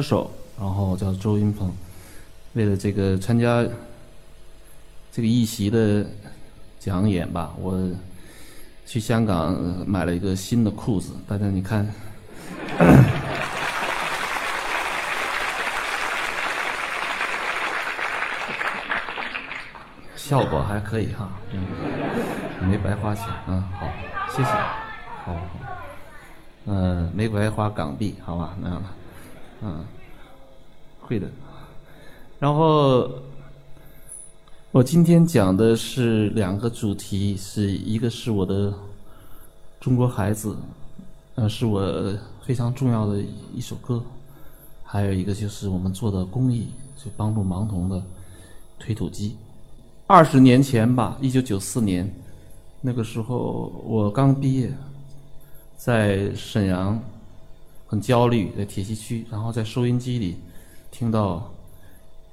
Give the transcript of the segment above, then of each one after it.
歌手，然后叫周云鹏。为了这个参加这个一席的讲演吧，我去香港买了一个新的裤子。大家你看，效果还可以哈，嗯，没白花钱，嗯，好，谢谢，好，嗯，没白花港币，好吧，那样的，嗯，会的。然后，我今天讲的是两个主题，是一个是我的中国孩子，呃，是我非常重要的一首歌，还有一个就是我们做的公益，就帮助盲童的推土机。二十年前吧，一九九四年，那个时候我刚毕业，在沈阳，很焦虑，在铁西区，然后在收音机里听到，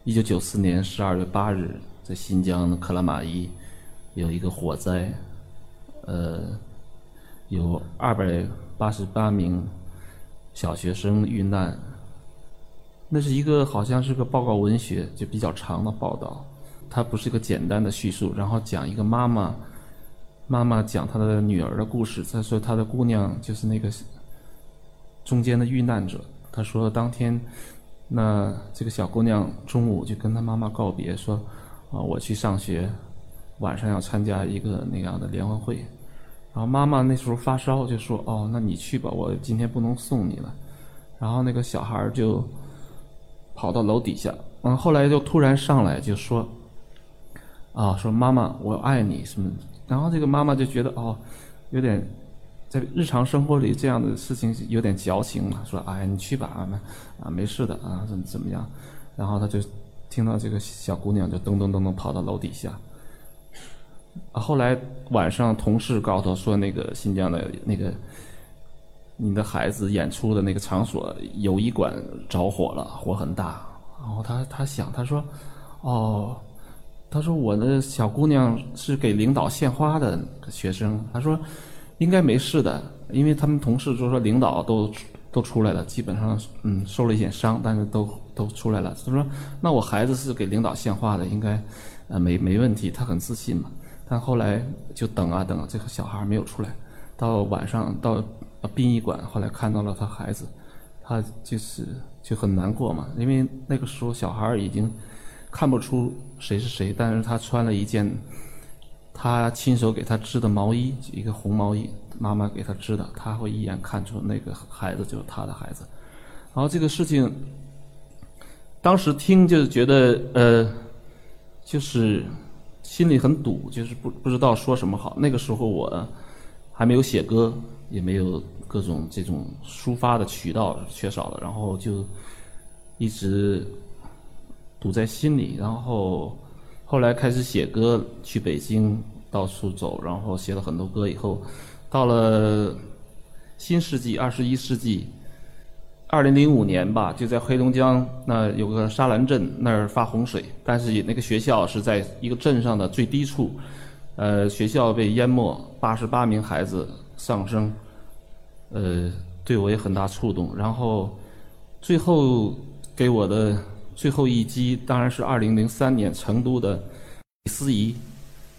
一九九四年十二月八日，在新疆的克拉玛依有一个火灾，呃，有二百八十八名小学生遇难。那是一个好像是个报告文学，就比较长的报道。它不是一个简单的叙述，然后讲一个妈妈，妈妈讲她的女儿的故事。她说她的姑娘就是那个中间的遇难者。他说当天，那这个小姑娘中午就跟她妈妈告别，说啊我去上学，晚上要参加一个那样的联欢会。然后妈妈那时候发烧，就说哦那你去吧，我今天不能送你了。然后那个小孩就跑到楼底下，嗯后来就突然上来就说。啊，说妈妈，我爱你什么？然后这个妈妈就觉得哦，有点在日常生活里这样的事情有点矫情嘛。说哎，你去吧，啊，啊，没事的啊，怎么怎么样？然后他就听到这个小姑娘就噔噔噔噔跑到楼底下。后来晚上同事告诉他说，那个新疆的那个你的孩子演出的那个场所友谊馆着火了，火很大。然后他他想，他说哦。他说：“我的小姑娘是给领导献花的学生。”他说：“应该没事的，因为他们同事就说领导都都出来了，基本上嗯受了一点伤，但是都都出来了。”他说：“那我孩子是给领导献花的，应该呃没没问题。”他很自信嘛。但后来就等啊等，这个小孩没有出来。到晚上到殡仪馆，后来看到了他孩子，他就是就很难过嘛，因为那个时候小孩已经。看不出谁是谁，但是他穿了一件他亲手给他织的毛衣，一个红毛衣，妈妈给他织的，他会一眼看出那个孩子就是他的孩子。然后这个事情，当时听就觉得呃，就是心里很堵，就是不不知道说什么好。那个时候我还没有写歌，也没有各种这种抒发的渠道，缺少了，然后就一直。堵在心里，然后后来开始写歌，去北京到处走，然后写了很多歌。以后到了新世纪，二十一世纪，二零零五年吧，就在黑龙江那有个沙兰镇那儿发洪水，但是那个学校是在一个镇上的最低处，呃，学校被淹没，八十八名孩子丧生，呃，对我也很大触动。然后最后给我的。最后一击当然是二零零三年成都的李思怡，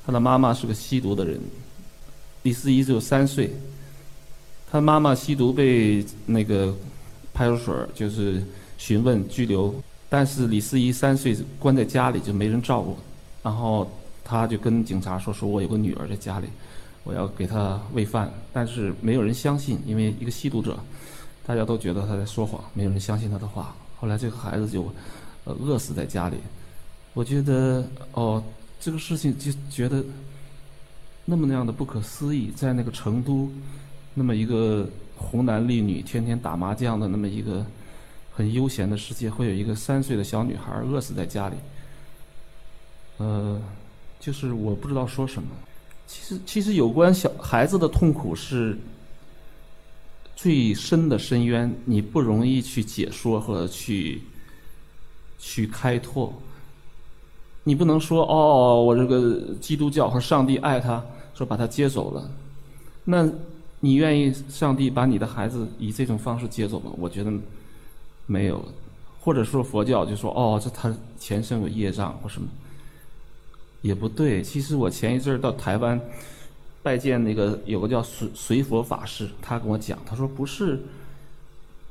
她的妈妈是个吸毒的人。李思怡只有三岁，她妈妈吸毒被那个派出所就是询问拘留，但是李思怡三岁关在家里就没人照顾，然后他就跟警察说：“说我有个女儿在家里，我要给她喂饭。”但是没有人相信，因为一个吸毒者，大家都觉得他在说谎，没有人相信他的话。后来这个孩子就。饿死在家里，我觉得哦，这个事情就觉得那么那样的不可思议，在那个成都，那么一个红男绿女天天打麻将的那么一个很悠闲的世界，会有一个三岁的小女孩饿死在家里。呃，就是我不知道说什么。其实，其实有关小孩子的痛苦是最深的深渊，你不容易去解说或者去。去开拓，你不能说哦，我这个基督教和上帝爱他，说把他接走了，那你愿意上帝把你的孩子以这种方式接走吗？我觉得没有，或者说佛教就说哦，这他前生有业障或什么，也不对。其实我前一阵儿到台湾拜见那个有个叫随随佛法师，他跟我讲，他说不是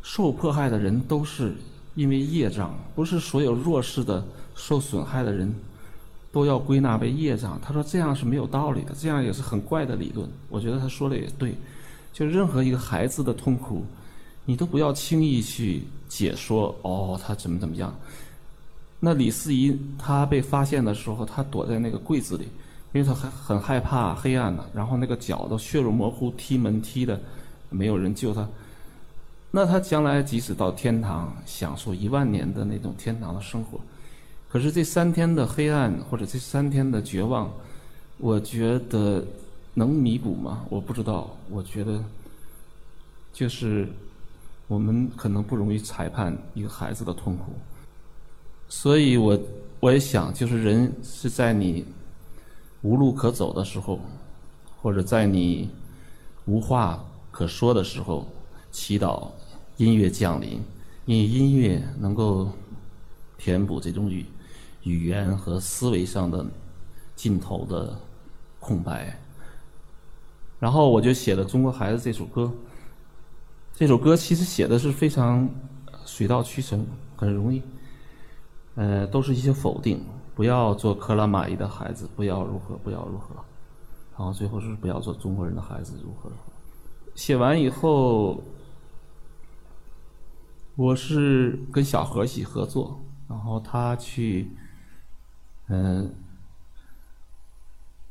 受迫害的人都是因为业障，不是所有弱势的受损害的人都要归纳为业障。他说这样是没有道理的，这样也是很怪的理论。我觉得他说的也对，就任何一个孩子的痛苦。你都不要轻易去解说哦，他怎么怎么样？那李思怡她被发现的时候，她躲在那个柜子里，因为她很很害怕黑暗呢。然后那个脚都血肉模糊，踢门踢的，没有人救她。那他将来即使到天堂，享受一万年的那种天堂的生活，可是这三天的黑暗或者这三天的绝望，我觉得能弥补吗？我不知道。我觉得就是。我们可能不容易裁判一个孩子的痛苦，所以我我也想，就是人是在你无路可走的时候，或者在你无话可说的时候，祈祷音乐降临，因为音乐能够填补这种语语言和思维上的尽头的空白。然后我就写了《中国孩子》这首歌。这首歌其实写的是非常水到渠成，很容易，呃，都是一些否定，不要做克拉玛依的孩子，不要如何，不要如何，然后最后是不要做中国人的孩子，如何？写完以后，我是跟小何一起合作，然后他去，嗯，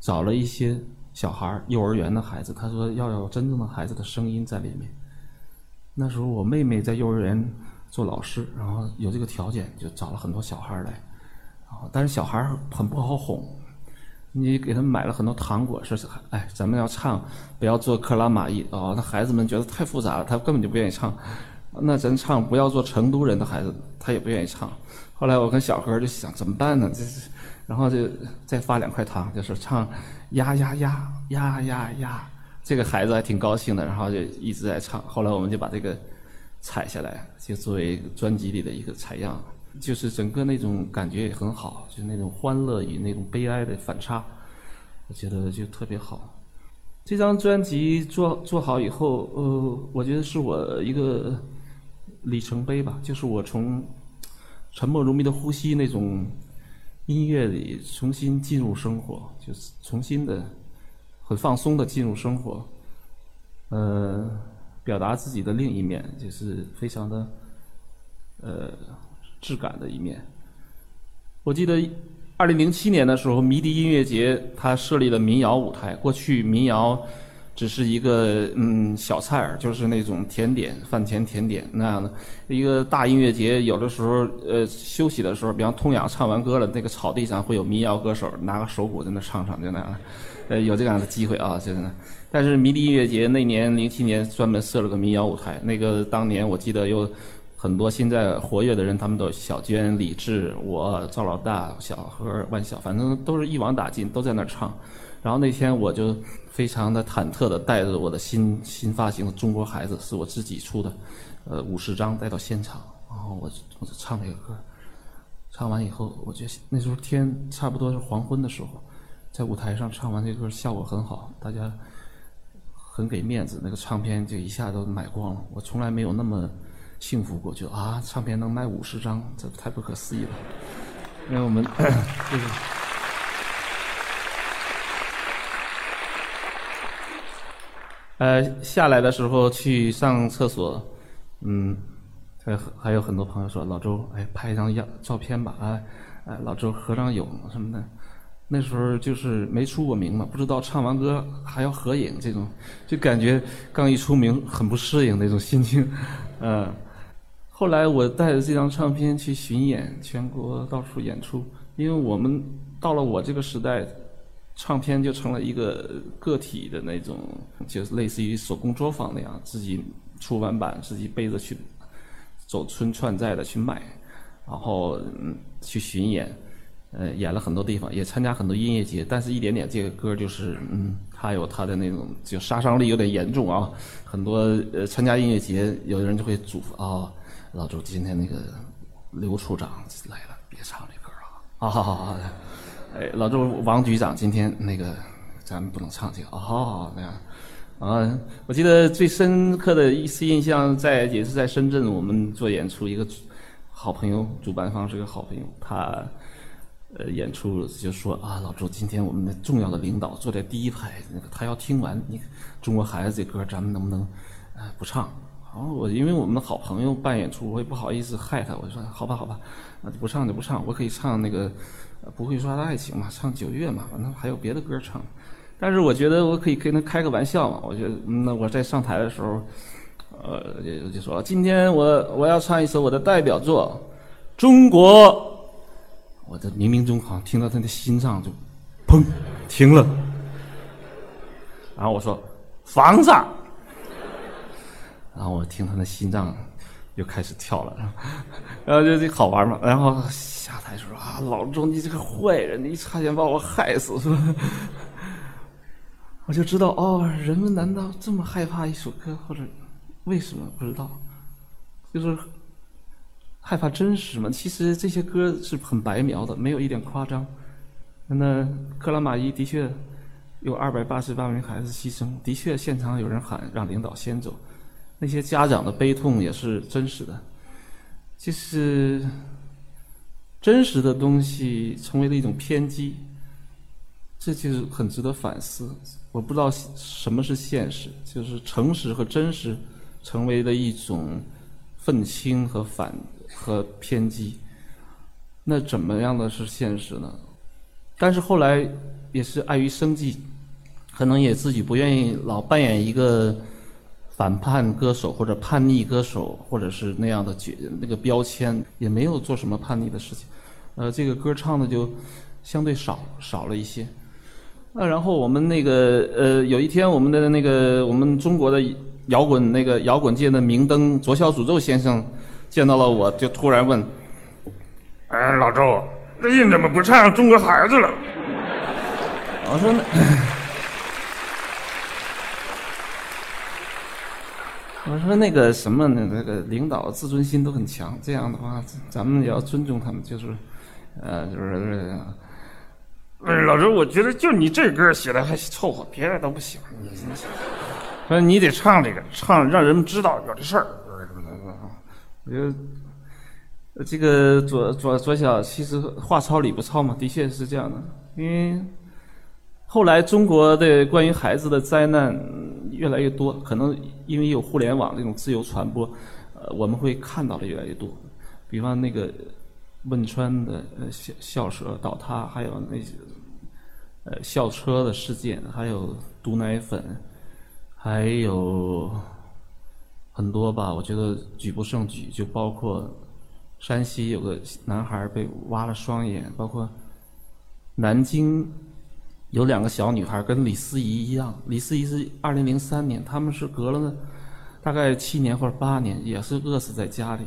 找了一些小孩幼儿园的孩子，他说要有真正的孩子的声音在里面。那时候我妹妹在幼儿园做老师，然后有这个条件，就找了很多小孩来，然后但是小孩很不好哄，你给他们买了很多糖果，说是哎咱们要唱，不要做克拉玛依哦，那孩子们觉得太复杂了，他根本就不愿意唱。那咱唱不要做成都人的孩子，他也不愿意唱。后来我跟小何就想怎么办呢？这是，然后就再发两块糖，就是唱呀呀呀呀呀呀。这个孩子还挺高兴的，然后就一直在唱。后来我们就把这个采下来，就作为专辑里的一个采样。就是整个那种感觉也很好，就是那种欢乐与那种悲哀的反差，我觉得就特别好。这张专辑做做好以后，呃，我觉得是我一个里程碑吧。就是我从沉默如谜的呼吸那种音乐里重新进入生活，就是重新的。很放松的进入生活，呃，表达自己的另一面，就是非常的，呃，质感的一面。我记得二零零七年的时候，迷笛音乐节它设立了民谣舞台。过去民谣只是一个嗯小菜儿，就是那种甜点、饭前甜点那样的。一个大音乐节，有的时候呃休息的时候，比方通阳唱完歌了，那个草地上会有民谣歌手拿个手鼓在那唱唱，就那样。呃，有这样的机会啊，真的。但是迷笛音乐节那年零七年专门设了个民谣舞台，那个当年我记得有很多现在活跃的人，他们都小娟、李志、我、赵老大、小何、万晓，反正都是一网打尽，都在那儿唱。然后那天我就非常的忐忑的带着我的新新发行的《中国孩子》，是我自己出的，呃，五十张带到现场，然后我我就唱那个歌。唱完以后，我觉得那时候天差不多是黄昏的时候。在舞台上唱完这歌，效果很好，大家很给面子，那个唱片就一下都买光了。我从来没有那么幸福过，就啊，唱片能卖五十张，这太不可思议了。因为我们就是，呃，下来的时候去上厕所，嗯，还还有很多朋友说老周，哎，拍一张样照片吧，啊，哎，老周合张影什么的。那时候就是没出过名嘛，不知道唱完歌还要合影，这种就感觉刚一出名很不适应那种心情，嗯。后来我带着这张唱片去巡演，全国到处演出，因为我们到了我这个时代，唱片就成了一个个体的那种，就是类似于手工作坊那样，自己出完版，自己背着去走村串寨的去卖，然后嗯去巡演。呃，演了很多地方，也参加很多音乐节，但是一点点这个歌就是，嗯，它有它的那种就杀伤力有点严重啊。很多呃参加音乐节，有的人就会嘱咐啊，老周，今天那个刘处长来了，别唱这歌了。啊，好好好，哎，老周，王局长今天那个咱们不能唱这个。哦，那样。啊，我记得最深刻的一次印象在也是在深圳，我们做演出，一个好朋友，主办方是个好朋友，他呃演出就说啊，老周，今天我们的重要的领导坐在第一排，那个他要听完你中国孩子这歌，咱们能不能啊不唱？然后我因为我们的好朋友办演出，我也不好意思害他，我说好吧好吧，那就不唱就不唱，我可以唱那个不会说的爱情嘛，唱九月嘛，反正还有别的歌唱。但是我觉得我可以跟他开个玩笑嘛，我觉得那我在上台的时候，呃，就就说今天我我要唱一首我的代表作《中国》，我这冥冥中好像听到他的心脏就砰停了，然后我说房子，然后我听他的心脏又开始跳了，然后就这好玩嘛，然后下台说啊，老周你这个坏人，你差点把我害死是吧？我就知道哦，人们难道这么害怕一首歌，或者为什么不知道？就是害怕真实嘛。其实这些歌是很白描的，没有一点夸张。那克拉玛依的确有二百八十八名孩子牺牲，的确现场有人喊让领导先走，那些家长的悲痛也是真实的。就是真实的东西成为了一种偏激，这就是很值得反思。我不知道什么是现实，就是诚实和真实成为了一种愤青和反和偏激。那怎么样的是现实呢？但是后来也是碍于生计，可能也自己不愿意老扮演一个反叛歌手或者叛逆歌手，或者是那样的角那个标签，也没有做什么叛逆的事情。呃，这个歌唱的就相对少少了一些。那然后我们那个呃，有一天我们的那个我们中国的摇滚那个摇滚界的明灯左小诅咒先生见到了我，就突然问：“哎，老周，最近怎么不唱《中国孩子》了？”我说：“我说那个什么？那个领导自尊心都很强，这样的话咱们也要尊重他们，就是呃，就是。”老周，我觉得就你这歌写的还凑合，别的都不行。说你得唱这个，唱让人们知道有这事儿。我觉得这个左左左小其实话糙理不糙嘛，的确是这样的。因为后来中国的关于孩子的灾难越来越多，可能因为有互联网这种自由传播，呃，我们会看到的越来越多。比方那个。汶川的呃校校舍倒塌，还有那些呃校车的事件，还有毒奶粉，还有很多吧，我觉得举不胜举。就包括山西有个男孩被挖了双眼，包括南京有两个小女孩跟李思怡一样，李思怡是二零零三年，他们是隔了大概七年或者八年，也是饿死在家里。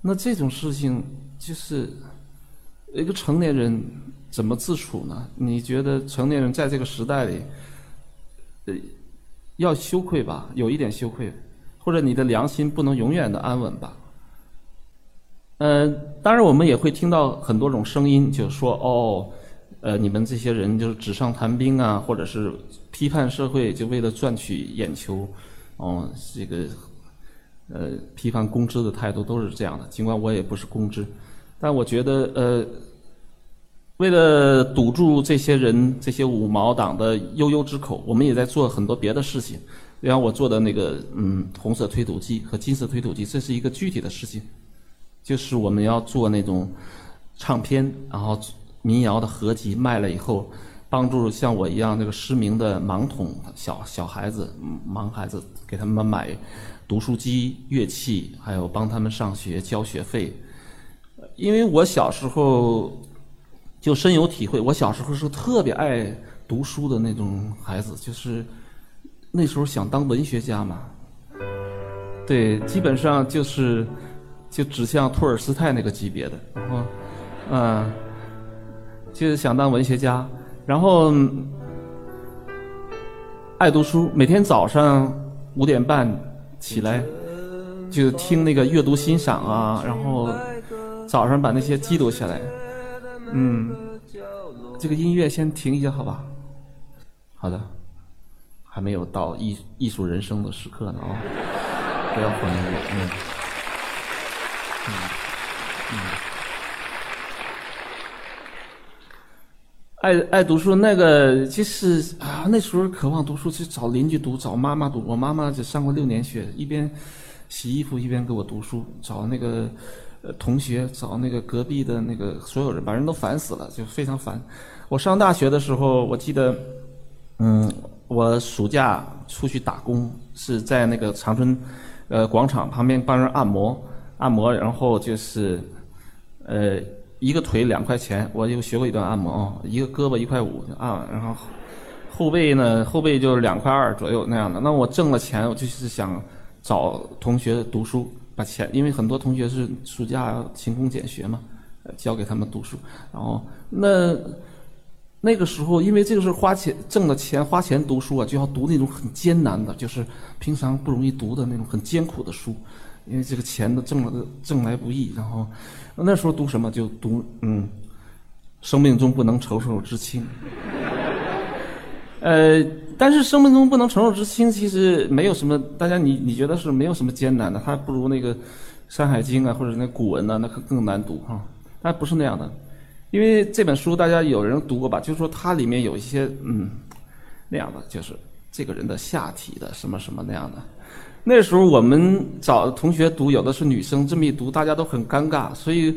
那这种事情。就是一个成年人怎么自处呢？你觉得成年人在这个时代里，呃，要羞愧吧？有一点羞愧，或者你的良心不能永远的安稳吧？嗯，当然我们也会听到很多种声音，就说哦，呃，你们这些人就是纸上谈兵啊，或者是批判社会，就为了赚取眼球，哦，这个呃，批判公知的态度都是这样的。尽管我也不是公知。但我觉得，呃，为了堵住这些人、这些五毛党的悠悠之口，我们也在做很多别的事情。比方我做的那个，嗯，红色推土机和金色推土机，这是一个具体的事情，就是我们要做那种唱片，然后民谣的合集卖了以后，帮助像我一样那个失明的盲童小小孩子、盲孩子，给他们买读书机、乐器，还有帮他们上学交学费。因为我小时候就深有体会，我小时候是特别爱读书的那种孩子，就是那时候想当文学家嘛。对，基本上就是就指向托尔斯泰那个级别的，然后嗯，就是想当文学家，然后爱读书，每天早上五点半起来。就听那个阅读欣赏啊，然后早上把那些记录下来。嗯，这个音乐先停一下，好吧？好的，还没有到艺艺术人生的时刻呢啊！不要欢迎我，嗯，嗯，嗯。爱爱读书那个，其实啊，那时候渴望读书，去找邻居读，找妈妈读。我妈妈只上过六年学，一边洗衣服一边给我读书，找那个呃同学，找那个隔壁的那个所有人，把人都烦死了，就非常烦。我上大学的时候，我记得，嗯，我暑假出去打工，是在那个长春呃广场旁边帮人按摩，按摩，然后就是呃。一个腿两块钱，我就学过一段按摩啊，一个胳膊一块五就按，然后后背呢，后背就是两块二左右那样的。那我挣了钱，我就是想找同学读书，把钱，因为很多同学是暑假勤工俭学嘛，教给他们读书。然后那那个时候，因为这个是花钱挣的钱，花钱读书啊，就要读那种很艰难的，就是平常不容易读的那种很艰苦的书，因为这个钱都挣了挣来不易，然后。那时候读什么就读嗯，生命中不能承受之轻。呃，但是生命中不能承受之轻，其实没有什么，大家你你觉得是没有什么艰难的，它不如那个《山海经》啊，或者那古文呢，那可更难读哈。但不是那样的，因为这本书大家有人读过吧？就是说它里面有一些嗯那样的，就是这个人的下体的什么什么那样的。那时候我们找同学读，有的是女生，这么一读大家都很尴尬，所以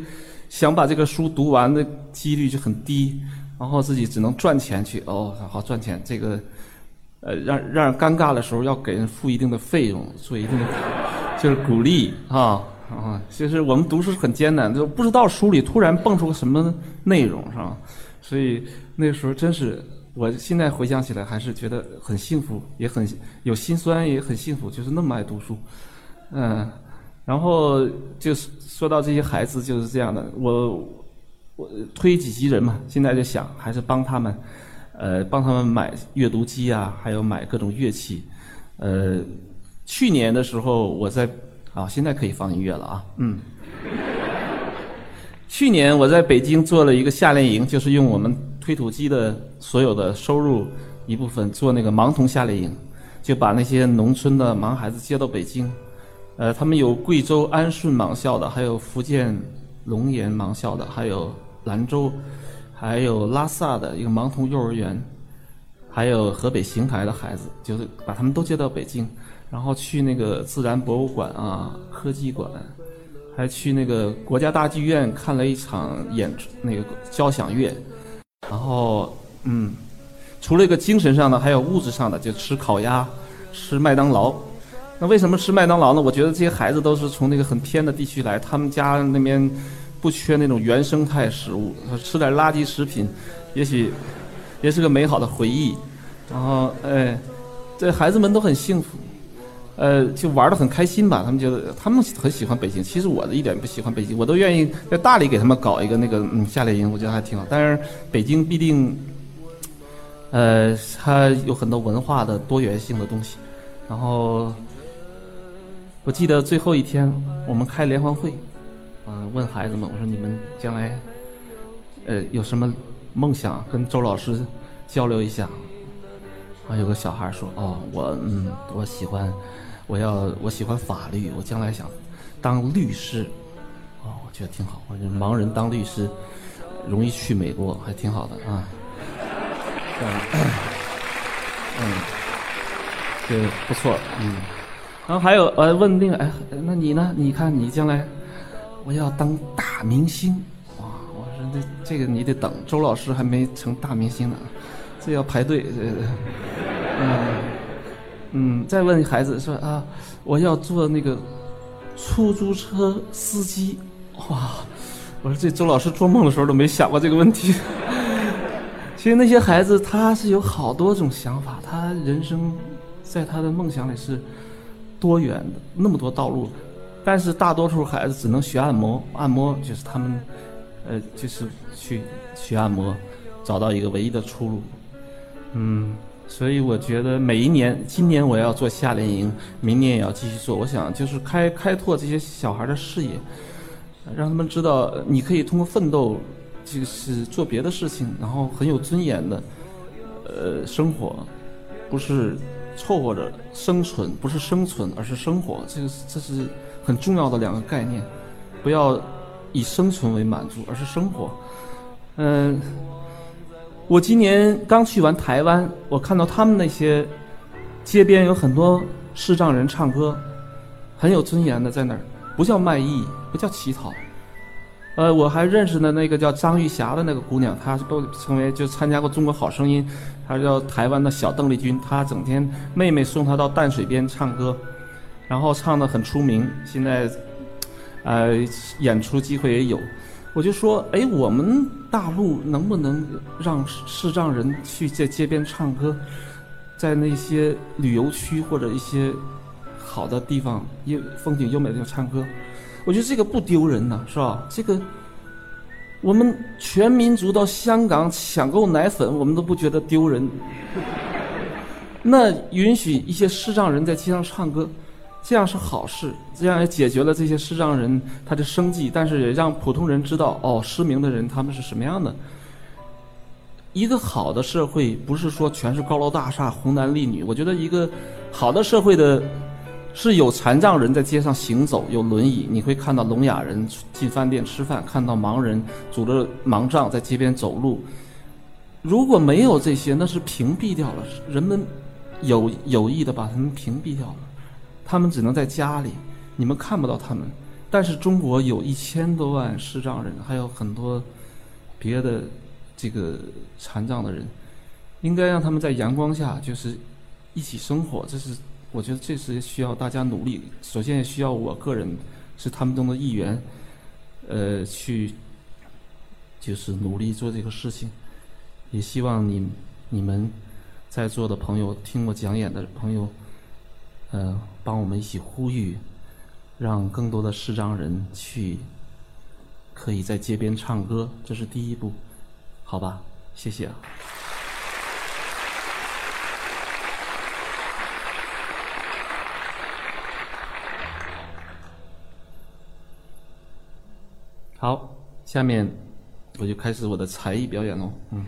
想把这个书读完的几率就很低，然后自己只能赚钱去哦，好赚钱。这个呃，让让人尴尬的时候要给人付一定的费用，做一定的就是鼓励啊啊。其实我们读书是很艰难，就不知道书里突然蹦出个什么内容，是吧？所以那时候真是。我现在回想起来，还是觉得很幸福，也很有心酸，也很幸福，就是那么爱读书，嗯，然后就是说到这些孩子就是这样的，我我推己及人嘛，现在就想还是帮他们，呃，帮他们买阅读机啊，还有买各种乐器，呃，去年的时候我在啊，现在可以放音乐了啊，嗯，去年我在北京做了一个夏令营，就是用我们。推土机的所有的收入一部分做那个盲童夏令营，就把那些农村的盲孩子接到北京，呃，他们有贵州安顺盲校的，还有福建龙岩盲校的，还有兰州，还有拉萨的一个盲童幼儿园，还有河北邢台的孩子，就是把他们都接到北京，然后去那个自然博物馆啊、科技馆，还去那个国家大剧院看了一场演那个交响乐。然后，嗯，除了一个精神上的，还有物质上的，就吃烤鸭，吃麦当劳。那为什么吃麦当劳呢？我觉得这些孩子都是从那个很偏的地区来，他们家那边不缺那种原生态食物，吃点垃圾食品，也许也是个美好的回忆。然后，哎，这孩子们都很幸福。呃，就玩的很开心吧？他们觉得他们很喜欢北京。其实我的一点不喜欢北京，我都愿意在大理给他们搞一个那个嗯夏令营，我觉得还挺好。但是北京必定，呃，它有很多文化的多元性的东西。然后我记得最后一天我们开联欢会，啊，问孩子们，我说你们将来呃有什么梦想，跟周老师交流一下。啊，有个小孩说：“哦，我嗯，我喜欢。”我要我喜欢法律，我将来想当律师，哦，我觉得挺好。我觉得盲人当律师容易去美国，还挺好的啊。嗯，嗯对，不错，嗯。然后还有呃，问那个哎，那你呢？你看你将来我要当大明星，哇！我说这这个你得等，周老师还没成大明星呢，这要排队，嗯。嗯，再问孩子说啊，我要做那个出租车司机，哇！我说这周老师做梦的时候都没想过这个问题。其实那些孩子他是有好多种想法，他人生在他的梦想里是多元的，那么多道路。但是大多数孩子只能学按摩，按摩就是他们呃，就是去学按摩，找到一个唯一的出路。嗯。所以我觉得每一年，今年我要做夏令营，明年也要继续做。我想就是开开拓这些小孩的视野，让他们知道你可以通过奋斗，就是做别的事情，然后很有尊严的，呃，生活，不是凑合着生存，不是生存，而是生活。这个这是很重要的两个概念，不要以生存为满足，而是生活。嗯。我今年刚去完台湾，我看到他们那些街边有很多视障人唱歌，很有尊严的在那儿，不叫卖艺，不叫乞讨。呃，我还认识的那个叫张玉霞的那个姑娘，她都成为就参加过《中国好声音》，她叫台湾的小邓丽君，她整天妹妹送她到淡水边唱歌，然后唱的很出名，现在呃演出机会也有。我就说，哎，我们大陆能不能让视障人去在街边唱歌，在那些旅游区或者一些好的地方、优风景优美的地方唱歌？我觉得这个不丢人呐，是吧？这个我们全民族到香港抢购奶粉，我们都不觉得丢人。那允许一些视障人在街上唱歌？这样是好事，这样也解决了这些视障人他的生计，但是也让普通人知道哦，失明的人他们是什么样的。一个好的社会不是说全是高楼大厦、红男绿女，我觉得一个好的社会的，是有残障人在街上行走，有轮椅，你会看到聋哑人进饭店吃饭，看到盲人拄着盲杖在街边走路。如果没有这些，那是屏蔽掉了，人们有有意的把他们屏蔽掉了。他们只能在家里，你们看不到他们。但是中国有一千多万视障人，还有很多别的这个残障的人，应该让他们在阳光下就是一起生活。这是我觉得这是需要大家努力。首先也需要我个人是他们中的一员，呃，去就是努力做这个事情。也希望你你们在座的朋友，听我讲演的朋友。呃，帮我们一起呼吁，让更多的视障人去，可以在街边唱歌，这是第一步，好吧？谢谢啊。好，下面我就开始我的才艺表演喽，嗯。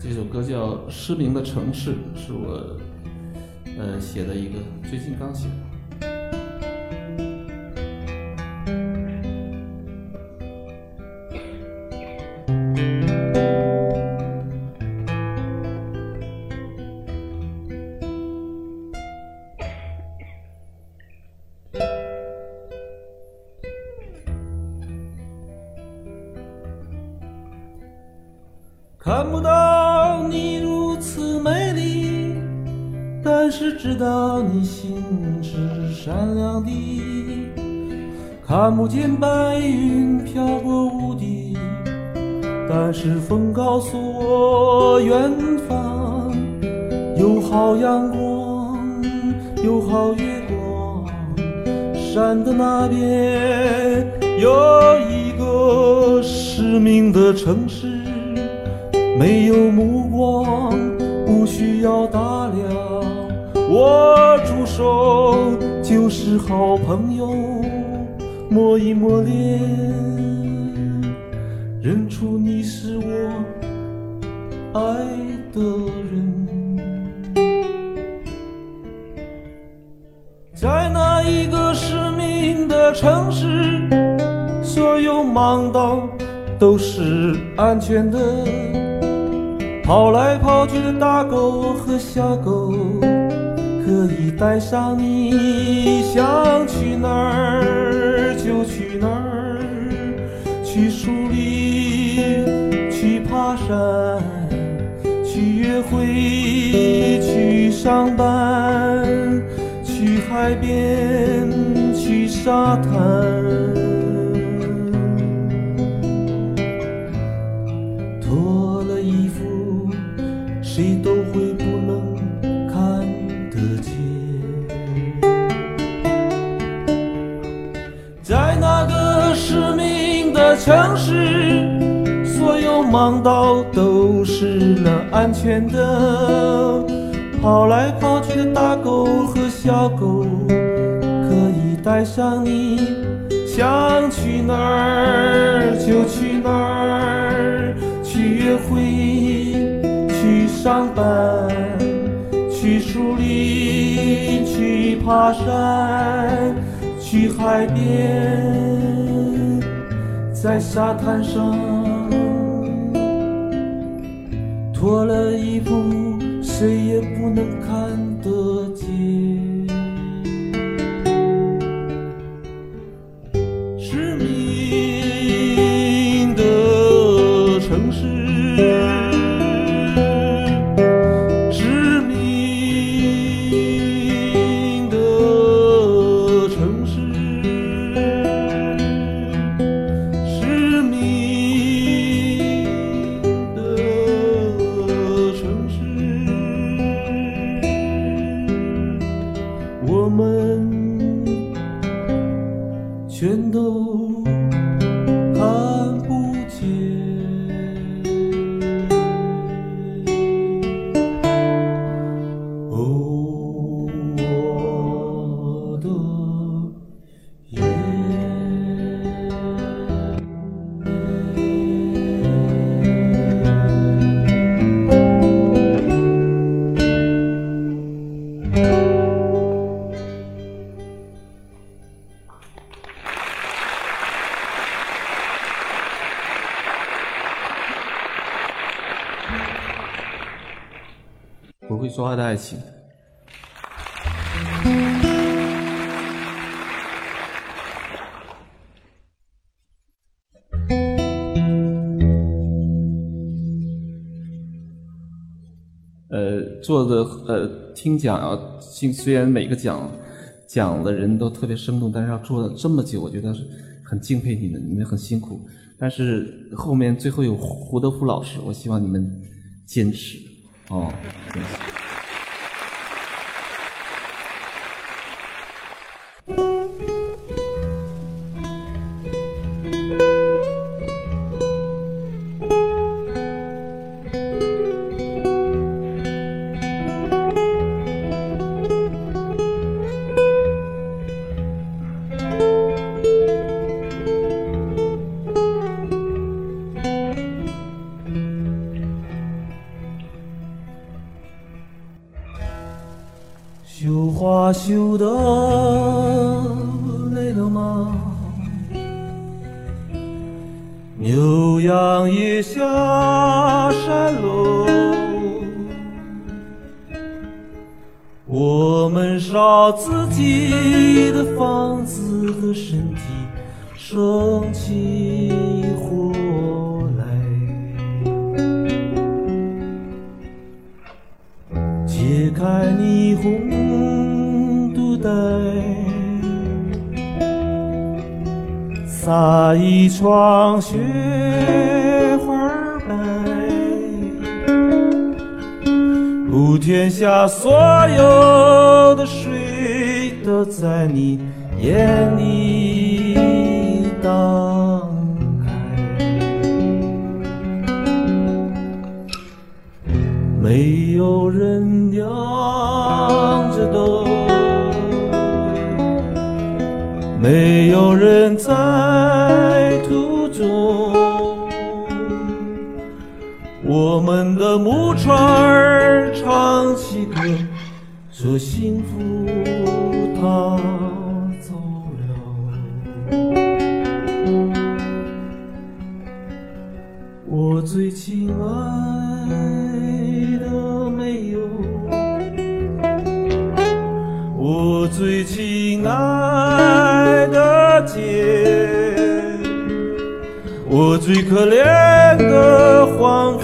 这首歌叫《失明的城市》是我呃写的一个，最近刚写的。目光，不需要打量，握住手就是好朋友，摸一摸脸，认出你是我爱的人。在那一个失明的城市，所有盲道都是安全的。跑来跑去的大狗和小狗，可以带上你，想去哪儿就去哪儿，去树林，去爬山，去约会，去上班，去海边，去沙滩。城市，所有盲道都是那安全的。跑来跑去的大狗和小狗，可以带上你，想去哪儿就去哪儿，去约会，去上班，去树林，去爬山，去海边，在沙滩上脱了衣服，谁也不能不会说话的爱情。呃，做的呃听讲啊，虽然每个讲讲的人都特别生动，但是要做了这么久，我觉得是很敬佩你们，你们很辛苦。但是后面最后有胡德夫老师，我希望你们坚持哦。坚持牛羊也下山喽。我们烧自己的房子和身体，生起火来。解开霓虹肚带，那一床雪花白，普天下所有的水都在你眼里荡开。没有人仰着头，没有人在途中。我们的木船儿唱起歌，说幸福它走了。我最亲爱最亲爱的姐，我最可怜的皇后，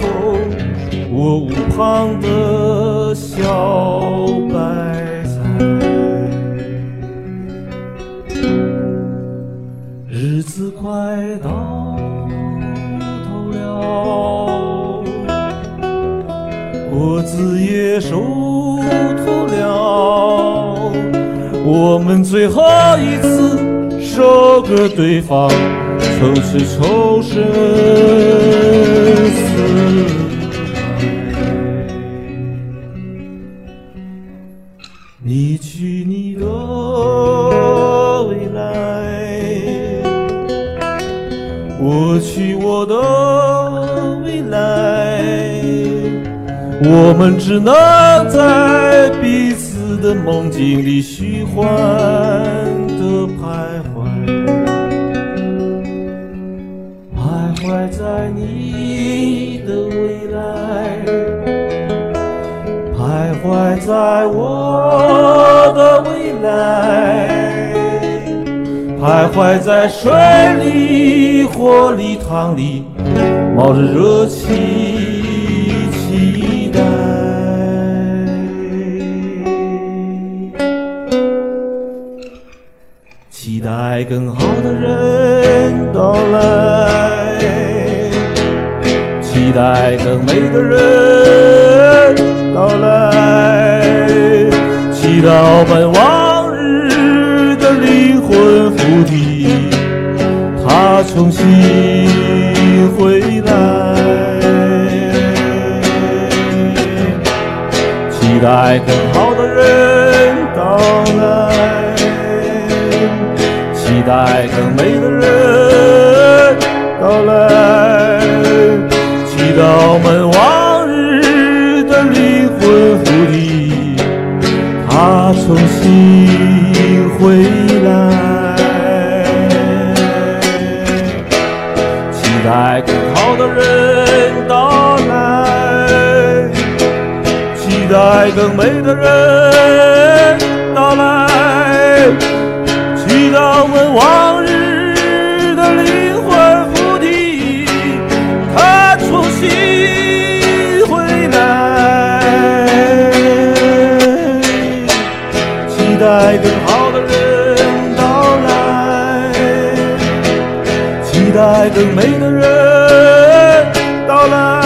我屋旁的小白菜。日子快到头了，果子也熟透了，我们最后一次收割，对方抽是抽生死。你去你的未来，我去我的未来，我们只能在彼此的梦境里虚幻的徘徊，徘徊在你的未来。徘徊在我的未来，徘徊在水里、火里、汤里，冒着热气，期待更好的人到来，期待更美的人。到来，祈祷本往日的灵魂附体，他重新回来。期待更好的人期待更美的人到来，祈祷门往。日的灵魂附体，他重新回来，期待更好的人到来，期待更美的人到来，祈祷我们往日的灵魂附体，他重新回来。期待更好的人到来，期待更美的人到来，